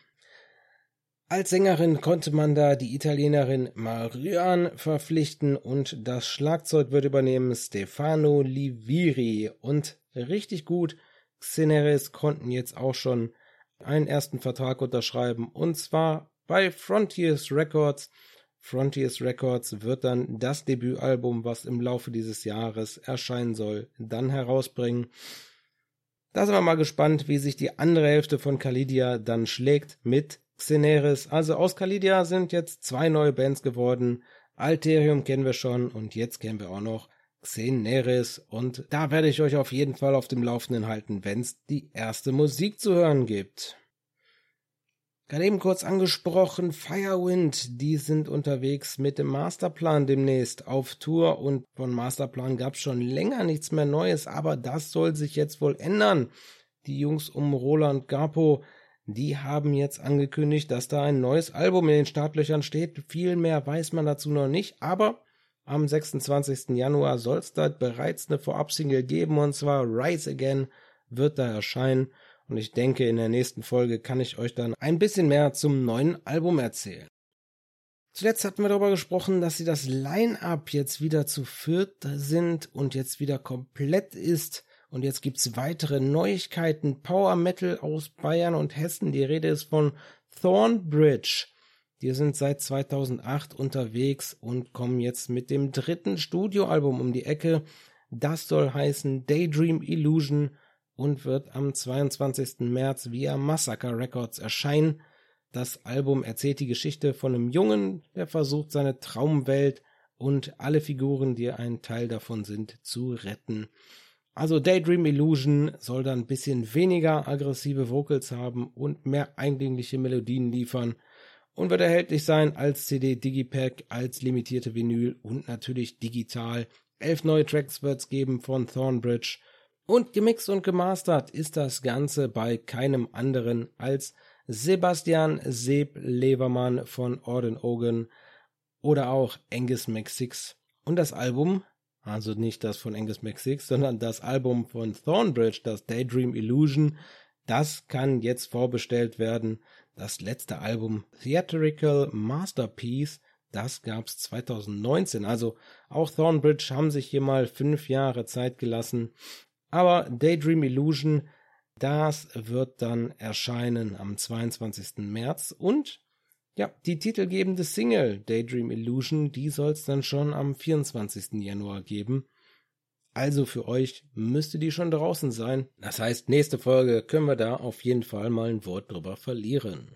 Als Sängerin konnte man da die Italienerin Marian verpflichten und das Schlagzeug wird übernehmen Stefano Liviri. Und richtig gut, Xeneres konnten jetzt auch schon einen ersten Vertrag unterschreiben und zwar bei Frontiers Records. Frontiers Records wird dann das Debütalbum, was im Laufe dieses Jahres erscheinen soll, dann herausbringen. Da sind wir mal gespannt, wie sich die andere Hälfte von Kalidia dann schlägt mit Xeneris. Also aus Kalidia sind jetzt zwei neue Bands geworden. Alterium kennen wir schon und jetzt kennen wir auch noch Xeneris und da werde ich euch auf jeden Fall auf dem Laufenden halten, wenn es die erste Musik zu hören gibt. Gerade eben kurz angesprochen, Firewind, die sind unterwegs mit dem Masterplan demnächst auf Tour und von Masterplan gab's schon länger nichts mehr Neues, aber das soll sich jetzt wohl ändern. Die Jungs um Roland Garpo, die haben jetzt angekündigt, dass da ein neues Album in den Startlöchern steht. Viel mehr weiß man dazu noch nicht, aber am 26. Januar soll es da bereits eine Vorabsingle geben und zwar Rise Again wird da erscheinen Und ich denke, in der nächsten Folge kann ich euch dann ein bisschen mehr zum neuen Album erzählen. Zuletzt hatten wir darüber gesprochen, dass sie das Line-Up jetzt wieder zu viert sind und jetzt wieder komplett ist. Und jetzt gibt's weitere Neuigkeiten. Power Metal aus Bayern und Hessen. Die Rede ist von Thornbridge. Die sind seit 2008 unterwegs und kommen jetzt mit dem dritten Studioalbum um die Ecke. Das soll heißen Daydream Illusion und wird am 22. März via Massacre Records erscheinen. Das Album erzählt die Geschichte von einem Jungen, der versucht, seine Traumwelt und alle Figuren, die ein Teil davon sind, zu retten. Also Daydream Illusion soll dann ein bisschen weniger aggressive Vocals haben und mehr eindringliche Melodien liefern und wird erhältlich sein als CD Digipack, als limitierte Vinyl und natürlich digital. Elf neue Tracks wird es geben von Thornbridge und gemixt und gemastert ist das Ganze bei keinem anderen als Sebastian Seb Levermann von Orden Ogan oder auch Angus McSix. Und das Album, also nicht das von Angus McSix, sondern das Album von Thornbridge, das Daydream Illusion, das kann jetzt vorbestellt werden. Das letzte Album Theatrical Masterpiece, das gab's 2019. Also auch Thornbridge haben sich hier mal fünf Jahre Zeit gelassen, aber Daydream Illusion, das wird dann erscheinen am 22. März und ja, die titelgebende Single Daydream Illusion, die soll es dann schon am 24. Januar geben. Also für euch müsste die schon draußen sein. Das heißt, nächste Folge können wir da auf jeden Fall mal ein Wort drüber verlieren.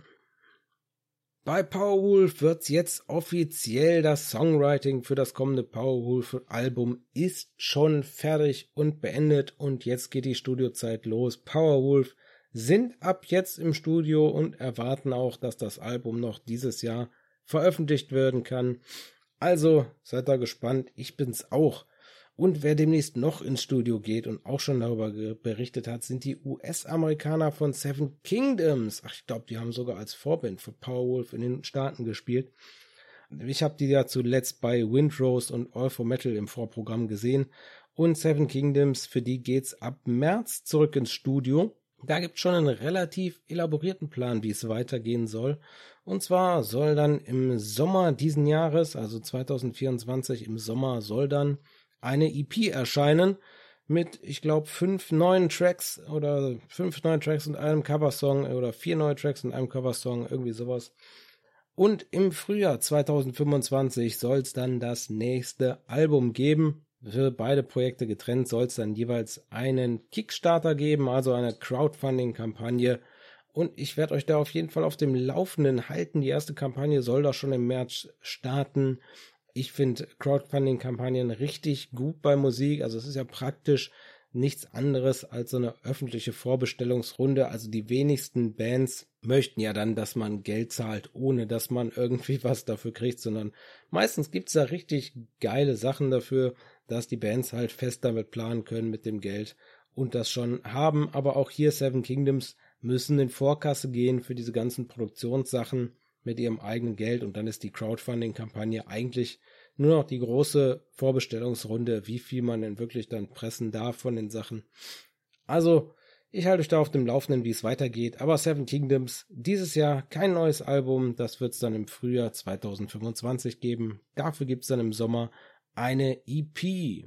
Bei Powerwolf wird's jetzt offiziell. Das Songwriting für das kommende Powerwolf-Album ist schon fertig und beendet und jetzt geht die Studiozeit los. Powerwolf sind ab jetzt im Studio und erwarten auch, dass das Album noch dieses Jahr veröffentlicht werden kann. Also seid da gespannt. Ich bin's auch. Und wer demnächst noch ins Studio geht und auch schon darüber berichtet hat, sind die US-Amerikaner von Seven Kingdoms. Ach, ich glaube, die haben sogar als Vorband für Powerwolf in den Staaten gespielt. Ich habe die ja zuletzt bei Windrose und All for Metal im Vorprogramm gesehen. Und Seven Kingdoms, für die geht's ab März zurück ins Studio. Da gibt's schon einen relativ elaborierten Plan, wie es weitergehen soll. Und zwar soll dann im Sommer diesen Jahres, also 2024 im Sommer, soll dann eine EP erscheinen mit, ich glaube, fünf neuen Tracks oder fünf neuen Tracks und einem Coversong oder vier neue Tracks und einem Coversong, irgendwie sowas. Und im Frühjahr 2025 soll es dann das nächste Album geben. Für beide Projekte getrennt soll es dann jeweils einen Kickstarter geben, also eine Crowdfunding-Kampagne. Und ich werde euch da auf jeden Fall auf dem Laufenden halten. Die erste Kampagne soll da schon im März starten. Ich finde Crowdfunding-Kampagnen richtig gut bei Musik. Also es ist ja praktisch nichts anderes als so eine öffentliche Vorbestellungsrunde. Also die wenigsten Bands möchten ja dann, dass man Geld zahlt, ohne dass man irgendwie was dafür kriegt, sondern meistens gibt's da richtig geile Sachen dafür, dass die Bands halt fest damit planen können mit dem Geld und das schon haben. Aber auch hier Seven Kingdoms müssen in Vorkasse gehen für diese ganzen Produktionssachen mit ihrem eigenen Geld und dann ist die Crowdfunding-Kampagne eigentlich nur noch die große Vorbestellungsrunde, wie viel man denn wirklich dann pressen darf von den Sachen. Also, ich halte euch da auf dem Laufenden, wie es weitergeht, aber Seven Kingdoms dieses Jahr kein neues Album, das wird es dann im Frühjahr 2025 geben. Dafür gibt es dann im Sommer eine EP.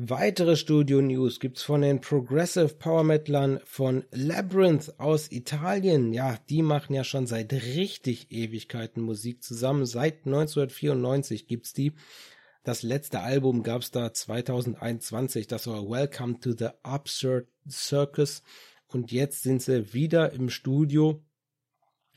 Weitere Studio-News gibt's von den Progressive Power Metalern von Labyrinth aus Italien. Ja, die machen ja schon seit richtig Ewigkeiten Musik zusammen. Seit 1994 gibt's die. Das letzte Album gab's da 2021. Das war Welcome to the Absurd Circus. Und jetzt sind sie wieder im Studio.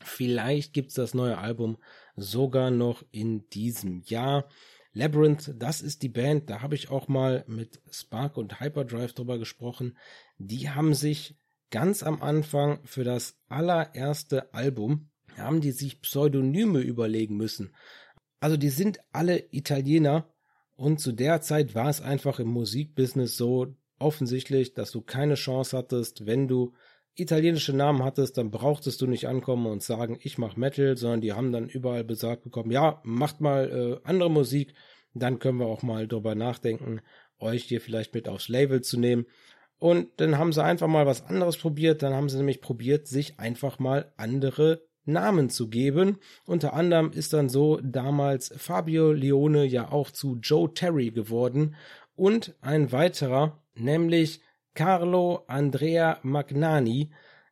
Vielleicht gibt's das neue Album sogar noch in diesem Jahr. Labyrinth, das ist die Band, da habe ich auch mal mit Spark und Hyperdrive drüber gesprochen. Die haben sich ganz am Anfang für das allererste Album, haben die sich Pseudonyme überlegen müssen. Also die sind alle Italiener und zu der Zeit war es einfach im Musikbusiness so offensichtlich, dass du keine Chance hattest, wenn du italienische Namen hattest, dann brauchtest du nicht ankommen und sagen, ich mach Metal, sondern die haben dann überall besagt bekommen, ja, macht mal äh, andere Musik, dann können wir auch mal drüber nachdenken, euch hier vielleicht mit aufs Label zu nehmen. Und dann haben sie einfach mal was anderes probiert. Dann haben sie nämlich probiert, sich einfach mal andere Namen zu geben. Unter anderem ist dann so damals Fabio Leone ja auch zu Joe Terry geworden und ein weiterer, nämlich Carlo Andrea Magnani,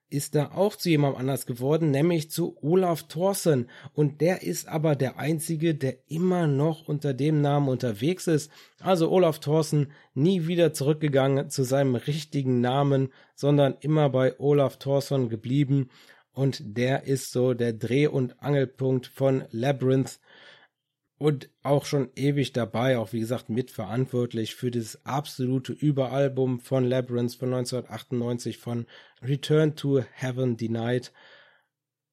ist da auch zu jemandem anders geworden, nämlich zu Olaf Thorsen. Und der ist aber der Einzige, der immer noch unter dem Namen unterwegs ist. Also Olaf Thorsen nie wieder zurückgegangen zu seinem richtigen Namen, sondern immer bei Olaf Thorsen geblieben. Und der ist so der Dreh- und Angelpunkt von Labyrinth und auch schon ewig dabei, auch wie gesagt mitverantwortlich für das absolute Überalbum von Labyrinth von 1998 von Return to Heaven Denied.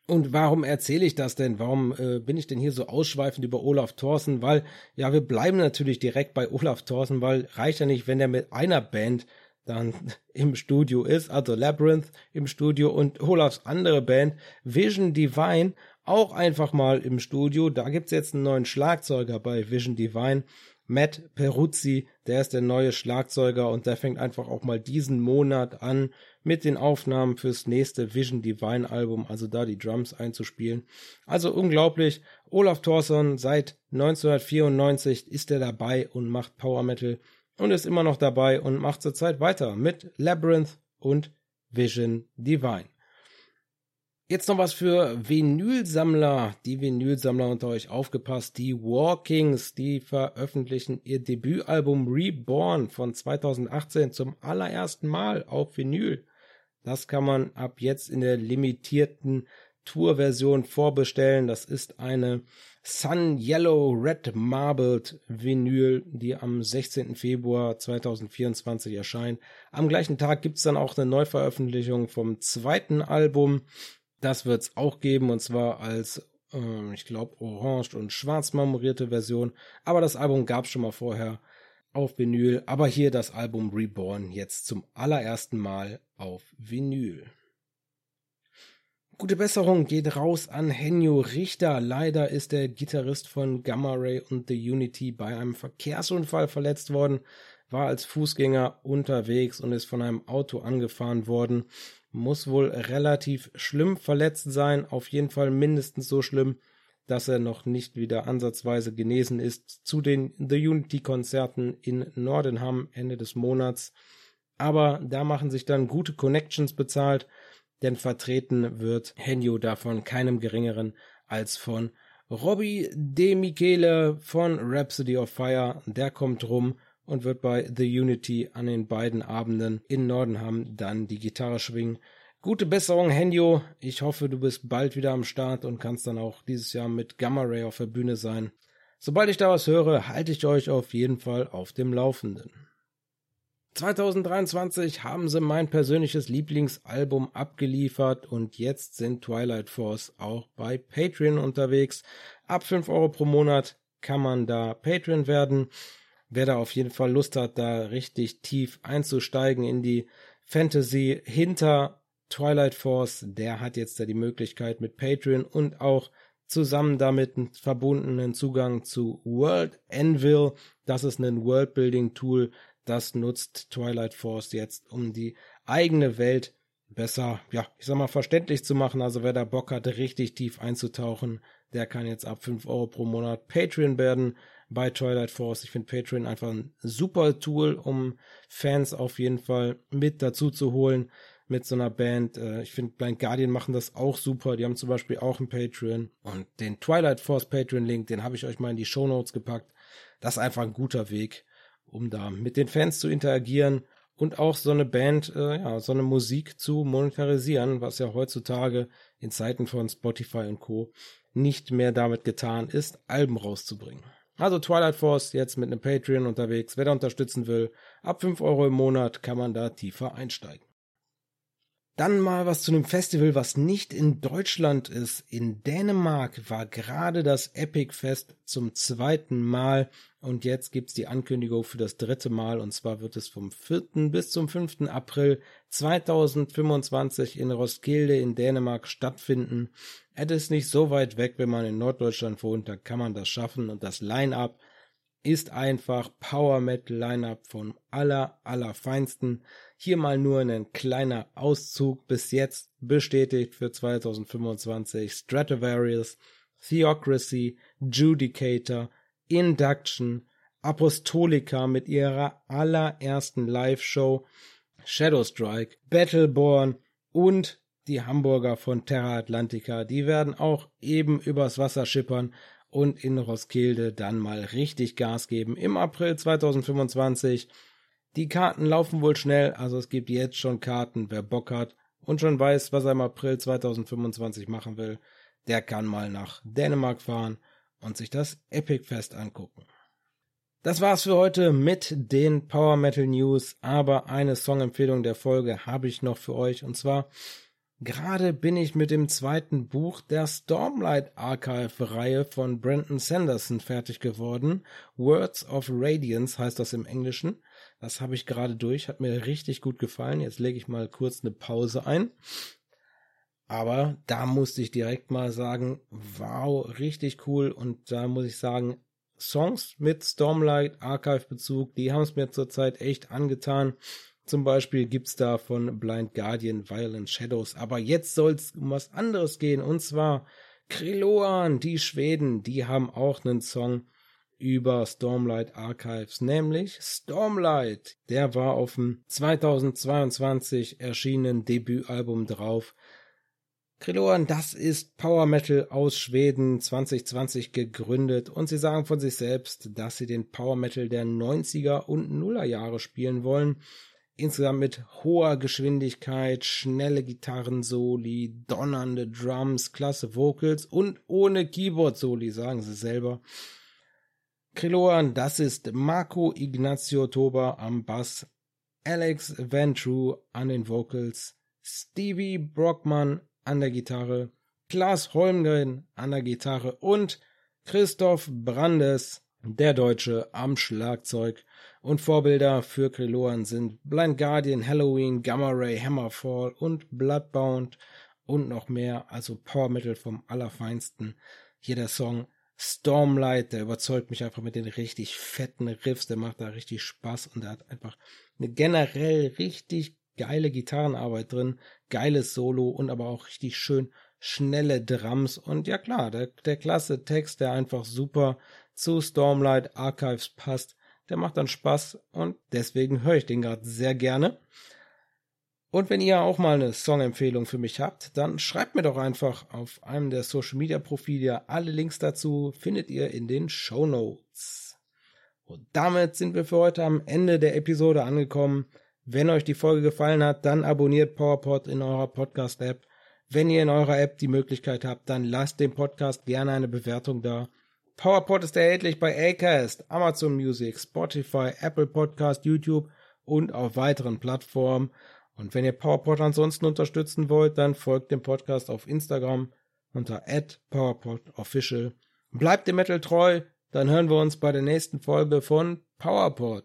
Und warum erzähle ich das denn? Warum äh, bin ich denn hier so ausschweifend über Olaf Thorsen? Weil, ja, wir bleiben natürlich direkt bei Olaf Thorsen, weil reicht ja nicht, wenn der mit einer Band dann im Studio ist, also Labyrinth im Studio und Olafs andere Band Vision Divine auch einfach mal im Studio. Da gibt's jetzt einen neuen Schlagzeuger bei Vision Divine. Matt Peruzzi, der ist der neue Schlagzeuger und der fängt einfach auch mal diesen Monat an mit den Aufnahmen fürs nächste Vision Divine Album, also da die Drums einzuspielen. Also unglaublich. Olaf Thorson seit 1994 ist er dabei und macht Power Metal und ist immer noch dabei und macht zurzeit weiter mit Labyrinth und Vision Divine. Jetzt noch was für Vinylsammler. Die Vinylsammler unter euch aufgepasst. Die Walkings, die veröffentlichen ihr Debütalbum Reborn von 2018 zum allerersten Mal auf Vinyl. Das kann man ab jetzt in der limitierten Tour-Version vorbestellen. Das ist eine Sun Yellow Red Marbled Vinyl, die am 16. Februar 2024 erscheint. Am gleichen Tag gibt's dann auch eine Neuveröffentlichung vom zweiten Album. Das wird es auch geben und zwar als, äh, ich glaube, orange und schwarz marmorierte Version. Aber das Album gab es schon mal vorher auf Vinyl. Aber hier das Album Reborn jetzt zum allerersten Mal auf Vinyl. Gute Besserung geht raus an Henjo Richter. Leider ist der Gitarrist von Gamma Ray und The Unity bei einem Verkehrsunfall verletzt worden, war als Fußgänger unterwegs und ist von einem Auto angefahren worden muss wohl relativ schlimm verletzt sein, auf jeden Fall mindestens so schlimm, dass er noch nicht wieder ansatzweise genesen ist zu den The Unity Konzerten in Nordenham Ende des Monats. Aber da machen sich dann gute Connections bezahlt, denn vertreten wird Henjo davon keinem geringeren als von Robbie De Michele von Rhapsody of Fire. Der kommt rum und wird bei The Unity an den beiden Abenden in Nordenham dann die Gitarre schwingen. Gute Besserung, Henjo. Ich hoffe, du bist bald wieder am Start und kannst dann auch dieses Jahr mit Gamma Ray auf der Bühne sein. Sobald ich da was höre, halte ich euch auf jeden Fall auf dem Laufenden. 2023 haben sie mein persönliches Lieblingsalbum abgeliefert und jetzt sind Twilight Force auch bei Patreon unterwegs. Ab 5 Euro pro Monat kann man da Patreon werden. Wer da auf jeden Fall Lust hat, da richtig tief einzusteigen in die Fantasy hinter Twilight Force, der hat jetzt da die Möglichkeit mit Patreon und auch zusammen damit einen verbundenen Zugang zu World Anvil. Das ist ein Worldbuilding Tool, das nutzt Twilight Force jetzt, um die eigene Welt besser, ja, ich sag mal, verständlich zu machen. Also wer da Bock hat, richtig tief einzutauchen, der kann jetzt ab 5 Euro pro Monat Patreon werden bei Twilight Force. Ich finde Patreon einfach ein super Tool, um Fans auf jeden Fall mit dazu zu holen mit so einer Band. Äh, ich finde, Blind Guardian machen das auch super. Die haben zum Beispiel auch ein Patreon. Und den Twilight Force Patreon-Link, den habe ich euch mal in die Show Notes gepackt. Das ist einfach ein guter Weg, um da mit den Fans zu interagieren und auch so eine Band, äh, ja, so eine Musik zu monetarisieren, was ja heutzutage in Zeiten von Spotify und Co. nicht mehr damit getan ist, Alben rauszubringen. Also Twilight Force jetzt mit einem Patreon unterwegs. Wer da unterstützen will, ab 5 Euro im Monat kann man da tiefer einsteigen. Dann mal was zu einem Festival, was nicht in Deutschland ist. In Dänemark war gerade das Epic Fest zum zweiten Mal und jetzt gibt's die Ankündigung für das dritte Mal und zwar wird es vom 4. bis zum 5. April 2025 in Roskilde in Dänemark stattfinden. Es ist nicht so weit weg, wenn man in Norddeutschland wohnt, da kann man das schaffen und das Line-up ist einfach Power Metal Lineup vom aller, allerfeinsten. Hier mal nur ein kleiner Auszug bis jetzt bestätigt für 2025 Stratovarius, Theocracy, Judicator, Induction, Apostolica mit ihrer allerersten Live-Show, Shadowstrike, Battleborn und die Hamburger von Terra Atlantica, die werden auch eben übers Wasser schippern und in Roskilde dann mal richtig Gas geben im April 2025. Die Karten laufen wohl schnell, also es gibt jetzt schon Karten, wer Bock hat und schon weiß, was er im April 2025 machen will, der kann mal nach Dänemark fahren und sich das Epic Fest angucken. Das war's für heute mit den Power Metal News, aber eine Songempfehlung der Folge habe ich noch für euch und zwar Gerade bin ich mit dem zweiten Buch der Stormlight Archive Reihe von Brandon Sanderson fertig geworden. Words of Radiance heißt das im Englischen. Das habe ich gerade durch, hat mir richtig gut gefallen. Jetzt lege ich mal kurz eine Pause ein. Aber da musste ich direkt mal sagen, wow, richtig cool. Und da muss ich sagen, Songs mit Stormlight Archive Bezug, die haben es mir zurzeit echt angetan. Zum Beispiel gibt's da von Blind Guardian Violent Shadows. Aber jetzt soll's um was anderes gehen. Und zwar Kriloan, die Schweden, die haben auch einen Song über Stormlight Archives, nämlich Stormlight. Der war auf dem 2022 erschienenen Debütalbum drauf. Kriloan, das ist Power Metal aus Schweden 2020 gegründet und sie sagen von sich selbst, dass sie den Power Metal der 90er und Nuller Jahre spielen wollen insgesamt mit hoher Geschwindigkeit, schnelle Gitarrensoli, donnernde Drums, klasse Vocals und ohne Keyboard-Soli, sagen sie selber. Kriloan, das ist Marco Ignazio Toba am Bass, Alex Ventru an den Vocals, Stevie Brockmann an der Gitarre, Klaas Holmgren an der Gitarre und Christoph Brandes, der Deutsche, am Schlagzeug. Und Vorbilder für Kriloan sind Blind Guardian, Halloween, Gamma Ray, Hammerfall und Bloodbound und noch mehr, also Power Metal vom Allerfeinsten. Hier der Song Stormlight, der überzeugt mich einfach mit den richtig fetten Riffs, der macht da richtig Spaß und der hat einfach eine generell richtig geile Gitarrenarbeit drin, geiles Solo und aber auch richtig schön schnelle Drums und ja klar, der, der klasse Text, der einfach super zu Stormlight Archives passt der macht dann Spaß und deswegen höre ich den gerade sehr gerne. Und wenn ihr auch mal eine Songempfehlung für mich habt, dann schreibt mir doch einfach auf einem der Social Media Profile. Alle Links dazu findet ihr in den Show Notes. Und damit sind wir für heute am Ende der Episode angekommen. Wenn euch die Folge gefallen hat, dann abonniert PowerPod in eurer Podcast-App. Wenn ihr in eurer App die Möglichkeit habt, dann lasst dem Podcast gerne eine Bewertung da. PowerPod ist erhältlich bei Acast, Amazon Music, Spotify, Apple Podcast, YouTube und auf weiteren Plattformen. Und wenn ihr PowerPod ansonsten unterstützen wollt, dann folgt dem Podcast auf Instagram unter @powerpodofficial. Bleibt dem Metal treu, dann hören wir uns bei der nächsten Folge von PowerPod.